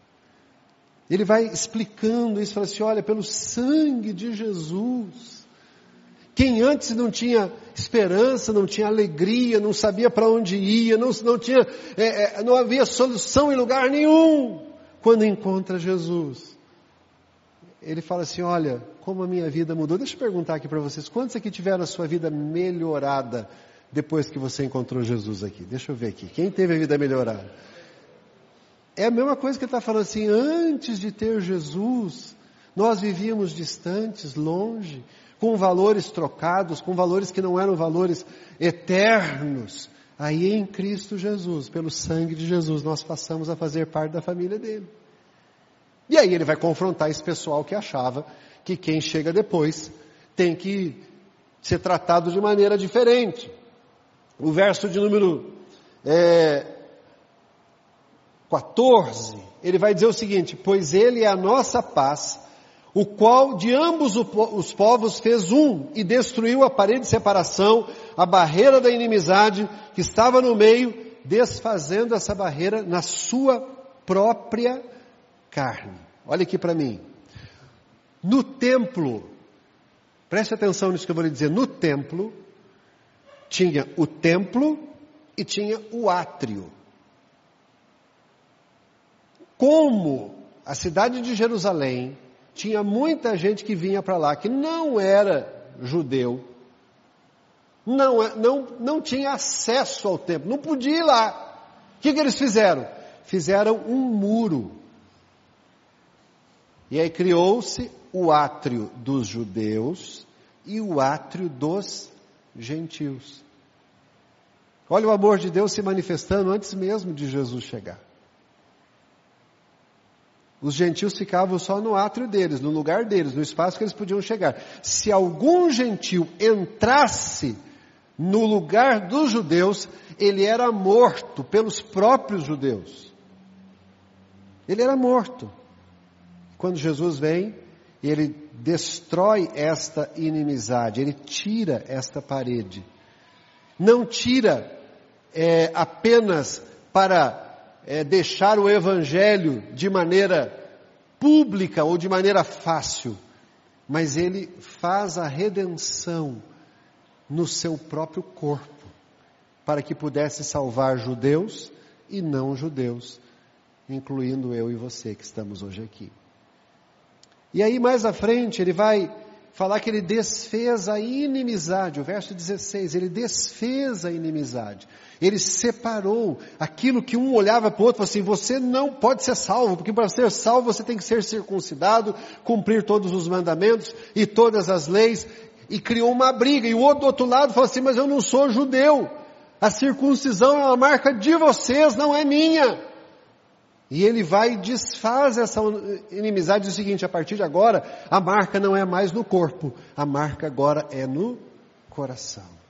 Ele vai explicando isso, fala assim: olha, pelo sangue de Jesus. Quem antes não tinha esperança, não tinha alegria, não sabia para onde ia, não, não, tinha, é, é, não havia solução em lugar nenhum, quando encontra Jesus, ele fala assim: Olha, como a minha vida mudou. Deixa eu perguntar aqui para vocês: quantos aqui tiveram a sua vida melhorada depois que você encontrou Jesus aqui? Deixa eu ver aqui. Quem teve a vida melhorada? É a mesma coisa que ele está falando assim: antes de ter Jesus, nós vivíamos distantes, longe, com valores trocados, com valores que não eram valores eternos. Aí em Cristo Jesus, pelo sangue de Jesus, nós passamos a fazer parte da família dele. E aí ele vai confrontar esse pessoal que achava que quem chega depois tem que ser tratado de maneira diferente. O verso de número é, 14, ele vai dizer o seguinte: Pois ele é a nossa paz, o qual de ambos os povos fez um e destruiu a parede de separação, a barreira da inimizade que estava no meio, desfazendo essa barreira na sua própria carne. Olha aqui para mim. No templo, preste atenção nisso que eu vou lhe dizer. No templo, tinha o templo e tinha o átrio. Como a cidade de Jerusalém tinha muita gente que vinha para lá que não era judeu, não, é, não, não tinha acesso ao templo, não podia ir lá. O que, que eles fizeram? Fizeram um muro e aí criou-se o átrio dos judeus e o átrio dos gentios. Olha o amor de Deus se manifestando antes mesmo de Jesus chegar. Os gentios ficavam só no átrio deles, no lugar deles, no espaço que eles podiam chegar. Se algum gentil entrasse no lugar dos judeus, ele era morto pelos próprios judeus. Ele era morto. Quando Jesus vem, ele destrói esta inimizade, ele tira esta parede. Não tira é, apenas para é, deixar o evangelho de maneira pública ou de maneira fácil, mas ele faz a redenção no seu próprio corpo, para que pudesse salvar judeus e não judeus, incluindo eu e você que estamos hoje aqui. E aí mais à frente ele vai falar que ele desfez a inimizade, o verso 16, ele desfez a inimizade. Ele separou aquilo que um olhava para o outro falou assim: você não pode ser salvo, porque para ser salvo você tem que ser circuncidado, cumprir todos os mandamentos e todas as leis, e criou uma briga. E o outro do outro lado falou assim: mas eu não sou judeu, a circuncisão é uma marca de vocês, não é minha. E ele vai e desfaz essa inimizade do seguinte, a partir de agora, a marca não é mais no corpo, a marca agora é no coração.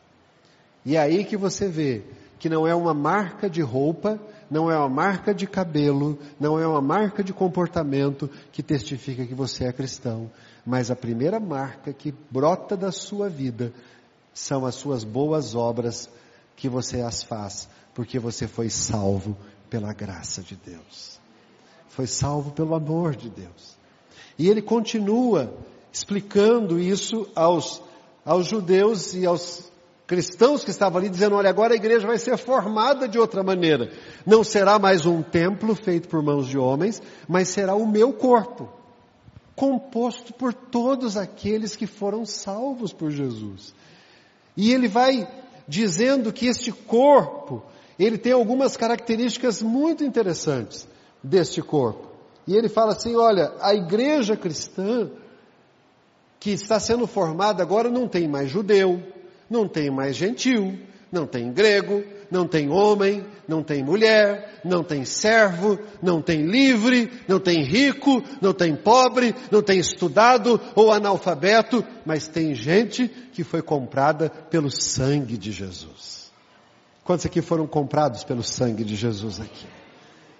E é aí que você vê que não é uma marca de roupa, não é uma marca de cabelo, não é uma marca de comportamento que testifica que você é cristão, mas a primeira marca que brota da sua vida são as suas boas obras que você as faz, porque você foi salvo pela graça de Deus. Foi salvo pelo amor de Deus. E ele continua explicando isso aos, aos judeus e aos cristãos que estavam ali, dizendo: olha, agora a igreja vai ser formada de outra maneira. Não será mais um templo feito por mãos de homens, mas será o meu corpo, composto por todos aqueles que foram salvos por Jesus. E ele vai dizendo que este corpo ele tem algumas características muito interessantes deste corpo. E ele fala assim: olha, a igreja cristã que está sendo formada agora não tem mais judeu, não tem mais gentil, não tem grego, não tem homem, não tem mulher, não tem servo, não tem livre, não tem rico, não tem pobre, não tem estudado ou analfabeto, mas tem gente que foi comprada pelo sangue de Jesus. Quantos aqui foram comprados pelo sangue de Jesus aqui?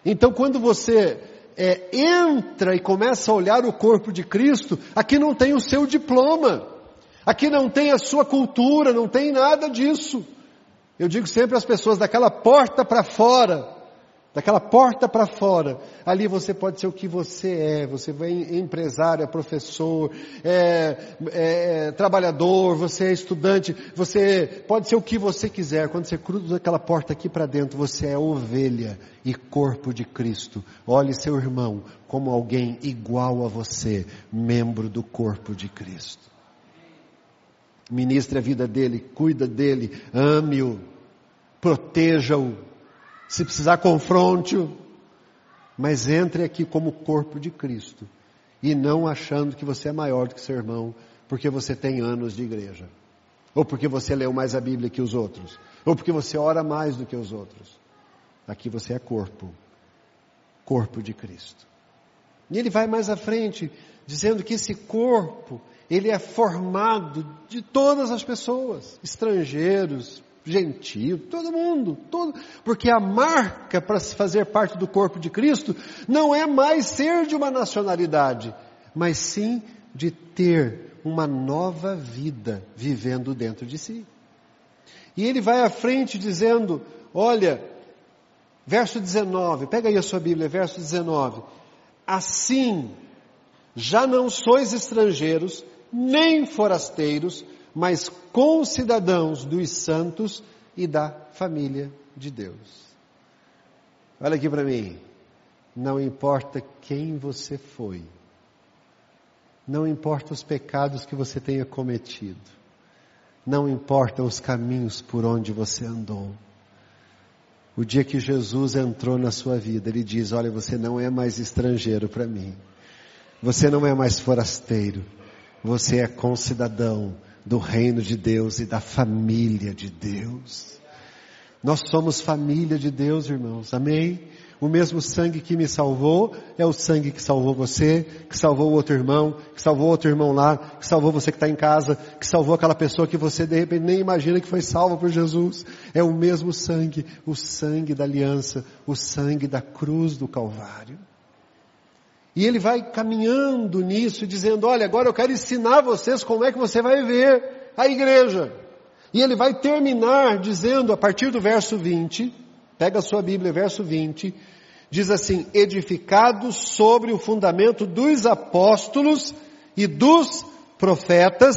Então, quando você é, entra e começa a olhar o corpo de Cristo, aqui não tem o seu diploma, aqui não tem a sua cultura, não tem nada disso. Eu digo sempre às pessoas daquela porta para fora, daquela porta para fora, ali você pode ser o que você é, você é empresário, é professor, é, é, é, trabalhador, você é estudante, você pode ser o que você quiser, quando você cruza aquela porta aqui para dentro, você é ovelha e corpo de Cristo, olhe seu irmão como alguém igual a você, membro do corpo de Cristo. Ministre a vida dele, cuida dele, ame-o, proteja-o, se precisar, confronte-o. Mas entre aqui como corpo de Cristo. E não achando que você é maior do que seu irmão, porque você tem anos de igreja. Ou porque você leu mais a Bíblia que os outros. Ou porque você ora mais do que os outros. Aqui você é corpo. Corpo de Cristo. E ele vai mais à frente, dizendo que esse corpo, ele é formado de todas as pessoas, estrangeiros, gentil, todo mundo, todo, porque a marca para se fazer parte do corpo de Cristo não é mais ser de uma nacionalidade, mas sim de ter uma nova vida vivendo dentro de si. E ele vai à frente dizendo: Olha, verso 19, pega aí a sua Bíblia, verso 19. Assim, já não sois estrangeiros, nem forasteiros, mas concidadãos dos santos e da família de Deus. Olha aqui para mim. Não importa quem você foi, não importa os pecados que você tenha cometido, não importa os caminhos por onde você andou. O dia que Jesus entrou na sua vida, Ele diz: Olha, você não é mais estrangeiro para mim, você não é mais forasteiro, você é concidadão do reino de Deus e da família de Deus. Nós somos família de Deus, irmãos. Amém? O mesmo sangue que me salvou é o sangue que salvou você, que salvou outro irmão, que salvou outro irmão lá, que salvou você que está em casa, que salvou aquela pessoa que você de repente nem imagina que foi salva por Jesus. É o mesmo sangue, o sangue da aliança, o sangue da cruz do Calvário. E ele vai caminhando nisso, dizendo: Olha, agora eu quero ensinar vocês como é que você vai ver a igreja. E ele vai terminar dizendo, a partir do verso 20, pega a sua Bíblia, verso 20, diz assim: Edificados sobre o fundamento dos apóstolos e dos profetas,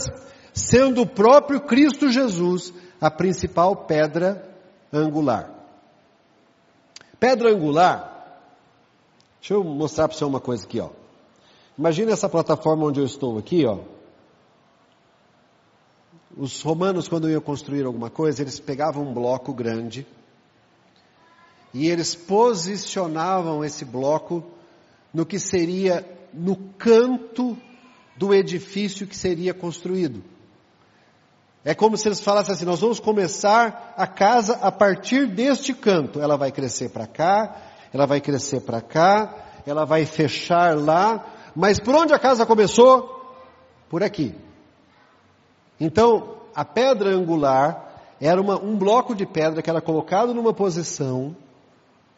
sendo o próprio Cristo Jesus a principal pedra angular. Pedra angular Deixa eu mostrar para você uma coisa aqui, ó. Imagina essa plataforma onde eu estou aqui, ó. Os romanos, quando iam construir alguma coisa, eles pegavam um bloco grande e eles posicionavam esse bloco no que seria no canto do edifício que seria construído. É como se eles falassem assim: nós vamos começar a casa a partir deste canto. Ela vai crescer para cá, ela vai crescer para cá, ela vai fechar lá, mas por onde a casa começou? Por aqui. Então, a pedra angular era uma, um bloco de pedra que era colocado numa posição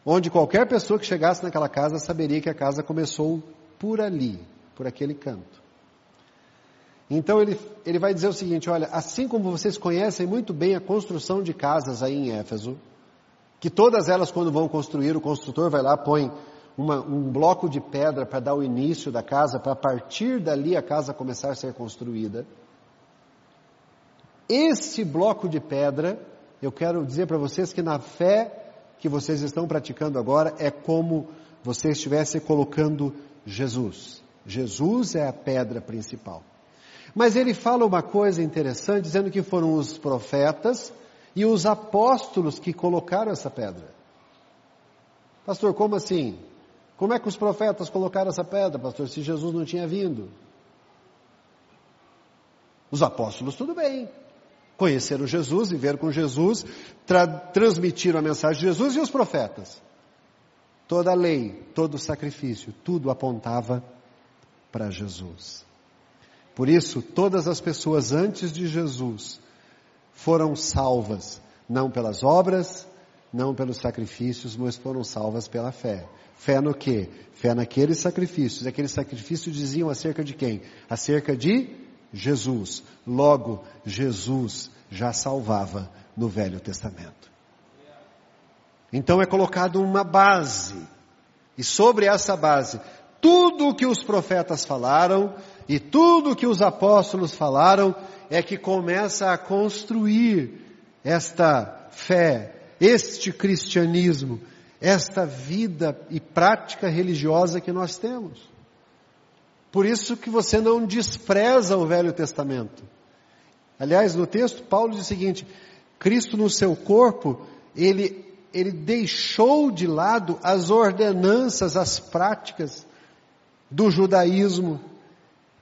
onde qualquer pessoa que chegasse naquela casa saberia que a casa começou por ali, por aquele canto. Então ele, ele vai dizer o seguinte: olha, assim como vocês conhecem muito bem a construção de casas aí em Éfeso, que todas elas, quando vão construir, o construtor vai lá, põe uma, um bloco de pedra para dar o início da casa, para partir dali a casa começar a ser construída. Este bloco de pedra, eu quero dizer para vocês que na fé que vocês estão praticando agora é como você estivesse colocando Jesus. Jesus é a pedra principal. Mas ele fala uma coisa interessante, dizendo que foram os profetas e os apóstolos que colocaram essa pedra. Pastor, como assim? Como é que os profetas colocaram essa pedra, pastor, se Jesus não tinha vindo? Os apóstolos, tudo bem. Conheceram Jesus, viveram com Jesus, tra transmitiram a mensagem de Jesus e os profetas. Toda a lei, todo o sacrifício, tudo apontava para Jesus. Por isso, todas as pessoas antes de Jesus foram salvas, não pelas obras, não pelos sacrifícios, mas foram salvas pela fé. Fé no quê? Fé naqueles sacrifícios. Aqueles sacrifícios diziam acerca de quem? Acerca de Jesus. Logo, Jesus já salvava no Velho Testamento. Então é colocado uma base. E sobre essa base, tudo o que os profetas falaram e tudo o que os apóstolos falaram é que começa a construir esta fé, este cristianismo, esta vida e prática religiosa que nós temos. Por isso que você não despreza o Velho Testamento. Aliás, no texto, Paulo diz o seguinte: Cristo no seu corpo, ele, ele deixou de lado as ordenanças, as práticas do judaísmo,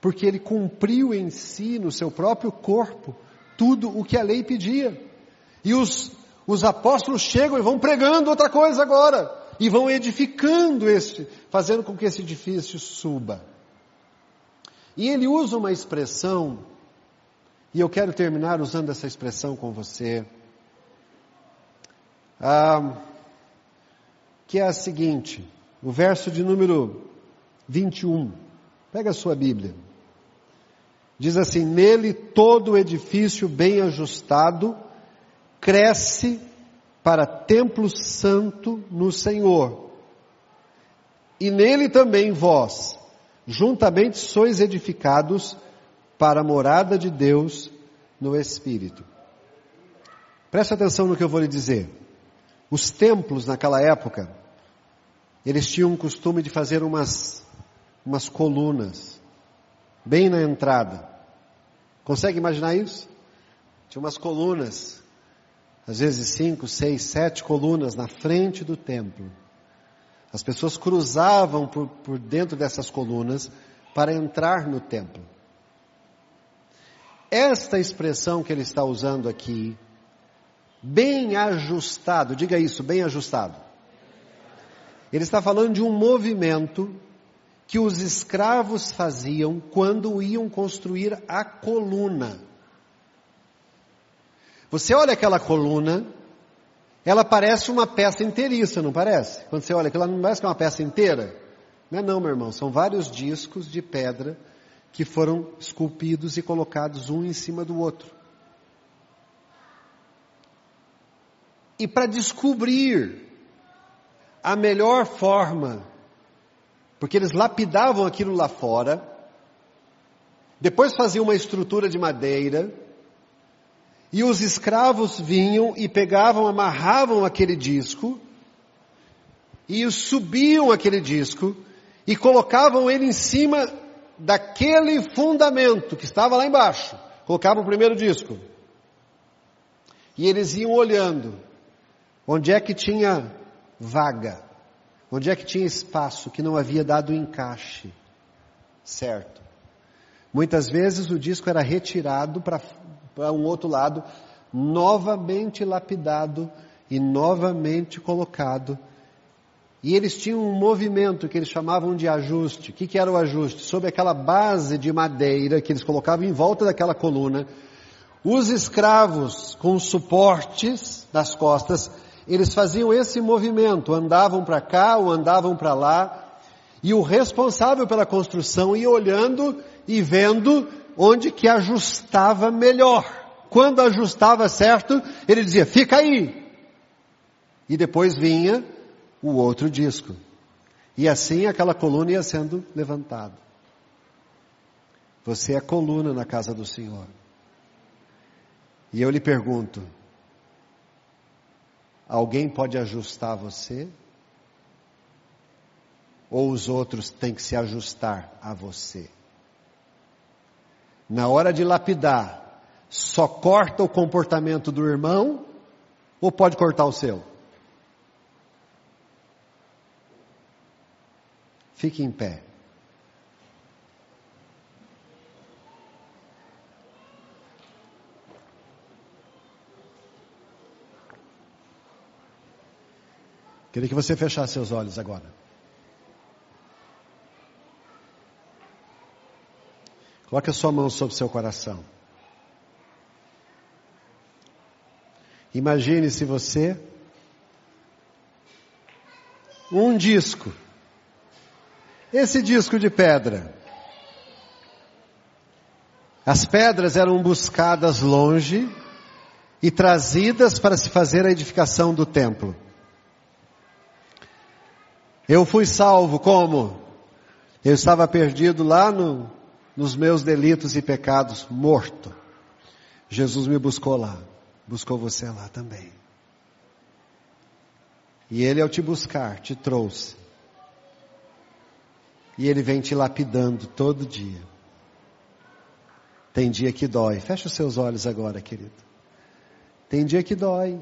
porque ele cumpriu em si, no seu próprio corpo, tudo o que a lei pedia. E os, os apóstolos chegam e vão pregando outra coisa agora, e vão edificando este, fazendo com que esse edifício suba. E ele usa uma expressão, e eu quero terminar usando essa expressão com você, ah, que é a seguinte, o verso de número 21. Pega a sua Bíblia. Diz assim: Nele todo edifício bem ajustado cresce para templo santo no Senhor. E nele também vós, juntamente sois edificados para a morada de Deus no Espírito. Preste atenção no que eu vou lhe dizer. Os templos naquela época, eles tinham o costume de fazer umas, umas colunas, bem na entrada. Consegue imaginar isso? Tinha umas colunas às vezes cinco, seis, sete colunas na frente do templo. As pessoas cruzavam por, por dentro dessas colunas para entrar no templo. Esta expressão que ele está usando aqui, bem ajustado, diga isso, bem ajustado. Ele está falando de um movimento que os escravos faziam quando iam construir a coluna. Você olha aquela coluna, ela parece uma peça inteiriça, não parece? Quando você olha aquilo, não parece que é uma peça inteira? Não é não, meu irmão, são vários discos de pedra que foram esculpidos e colocados um em cima do outro. E para descobrir a melhor forma, porque eles lapidavam aquilo lá fora, depois faziam uma estrutura de madeira, e os escravos vinham e pegavam, amarravam aquele disco, e subiam aquele disco, e colocavam ele em cima daquele fundamento que estava lá embaixo. Colocavam o primeiro disco. E eles iam olhando onde é que tinha vaga, onde é que tinha espaço que não havia dado encaixe. Certo. Muitas vezes o disco era retirado para um outro lado, novamente lapidado e novamente colocado. E eles tinham um movimento que eles chamavam de ajuste. O que, que era o ajuste? Sobre aquela base de madeira que eles colocavam em volta daquela coluna, os escravos com suportes nas costas, eles faziam esse movimento, andavam para cá ou andavam para lá, e o responsável pela construção ia olhando e vendo onde que ajustava melhor. Quando ajustava certo, ele dizia, fica aí. E depois vinha o outro disco. E assim aquela coluna ia sendo levantada. Você é coluna na casa do Senhor. E eu lhe pergunto, alguém pode ajustar você? Ou os outros têm que se ajustar a você? na hora de lapidar, só corta o comportamento do irmão ou pode cortar o seu? Fique em pé. Queria que você fechasse seus olhos agora. Coloque a sua mão sobre seu coração. Imagine se você, um disco, esse disco de pedra, as pedras eram buscadas longe e trazidas para se fazer a edificação do templo. Eu fui salvo como? Eu estava perdido lá no, nos meus delitos e pecados, morto. Jesus me buscou lá, buscou você lá também. E Ele, ao te buscar, te trouxe. E Ele vem te lapidando todo dia. Tem dia que dói. Fecha os seus olhos agora, querido. Tem dia que dói.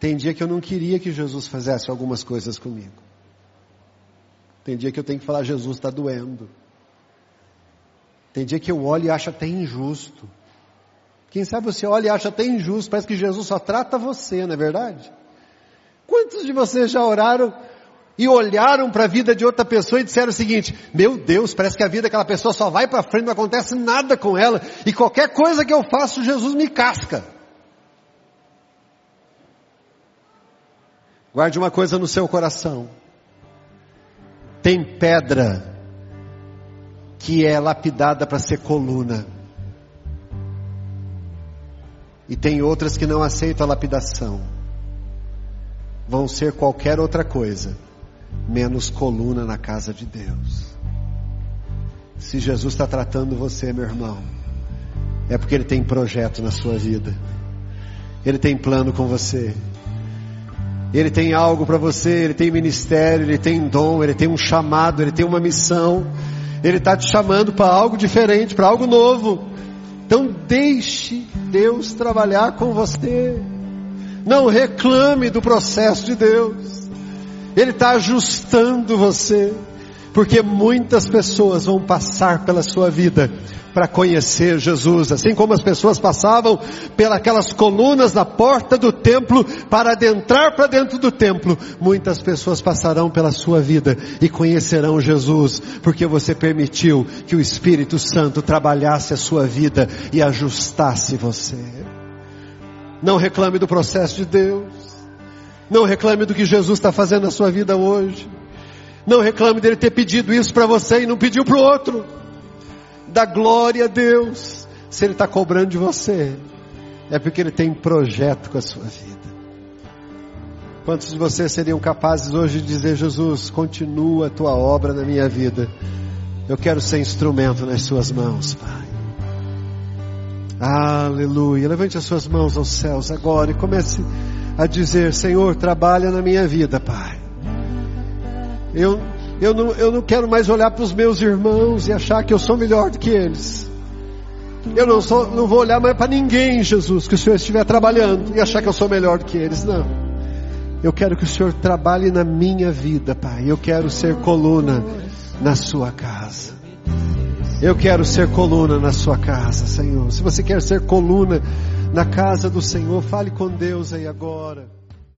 Tem dia que eu não queria que Jesus fizesse algumas coisas comigo. Tem dia que eu tenho que falar, Jesus está doendo. Tem dia que eu olho e acho até injusto. Quem sabe você olha e acha até injusto, parece que Jesus só trata você, não é verdade? Quantos de vocês já oraram e olharam para a vida de outra pessoa e disseram o seguinte: Meu Deus, parece que a vida daquela pessoa só vai para frente, não acontece nada com ela, e qualquer coisa que eu faço, Jesus me casca. Guarde uma coisa no seu coração. Tem pedra que é lapidada para ser coluna. E tem outras que não aceitam a lapidação. Vão ser qualquer outra coisa, menos coluna na casa de Deus. Se Jesus está tratando você, meu irmão, é porque Ele tem projeto na sua vida. Ele tem plano com você. Ele tem algo para você, Ele tem ministério, Ele tem dom, Ele tem um chamado, Ele tem uma missão. Ele está te chamando para algo diferente, para algo novo. Então deixe Deus trabalhar com você. Não reclame do processo de Deus. Ele está ajustando você porque muitas pessoas vão passar pela sua vida para conhecer Jesus, assim como as pessoas passavam pelas colunas na porta do templo para adentrar para dentro do templo, muitas pessoas passarão pela sua vida e conhecerão Jesus, porque você permitiu que o Espírito Santo trabalhasse a sua vida e ajustasse você. Não reclame do processo de Deus. Não reclame do que Jesus está fazendo na sua vida hoje. Não reclame dele ter pedido isso para você e não pediu para o outro. Dá glória a Deus. Se ele está cobrando de você, é porque ele tem projeto com a sua vida. Quantos de vocês seriam capazes hoje de dizer, Jesus, continua a tua obra na minha vida? Eu quero ser instrumento nas suas mãos, Pai. Aleluia. Levante as suas mãos aos céus agora e comece a dizer: Senhor, trabalha na minha vida, Pai. Eu, eu, não, eu não quero mais olhar para os meus irmãos e achar que eu sou melhor do que eles. Eu não, sou, não vou olhar mais para ninguém, Jesus, que o Senhor estiver trabalhando e achar que eu sou melhor do que eles. Não. Eu quero que o Senhor trabalhe na minha vida, Pai. Eu quero ser coluna na sua casa. Eu quero ser coluna na sua casa, Senhor. Se você quer ser coluna na casa do Senhor, fale com Deus aí agora.